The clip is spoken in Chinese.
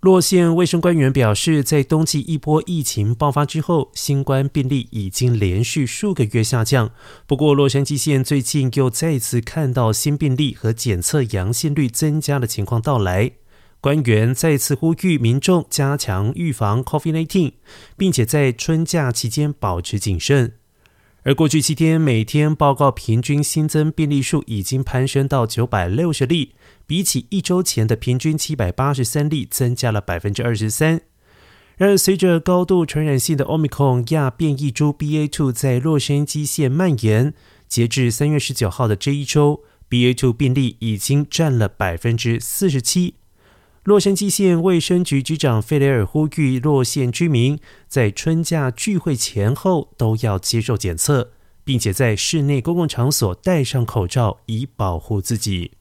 洛县卫生官员表示，在冬季一波疫情爆发之后，新冠病例已经连续数个月下降。不过，洛杉矶县最近又再次看到新病例和检测阳性率增加的情况到来。官员再次呼吁民众加强预防 COVID-19，并且在春假期间保持谨慎。而过去七天每天报告平均新增病例数已经攀升到九百六十例，比起一周前的平均七百八十三例，增加了百分之二十三。然而，随着高度传染性的 Omicron 亚变异株 BA.2 在洛杉矶县蔓延，截至三月十九号的这一周，BA.2 病例已经占了百分之四十七。洛杉矶县卫生局局长费雷尔呼吁洛县居民在春假聚会前后都要接受检测，并且在室内公共场所戴上口罩，以保护自己。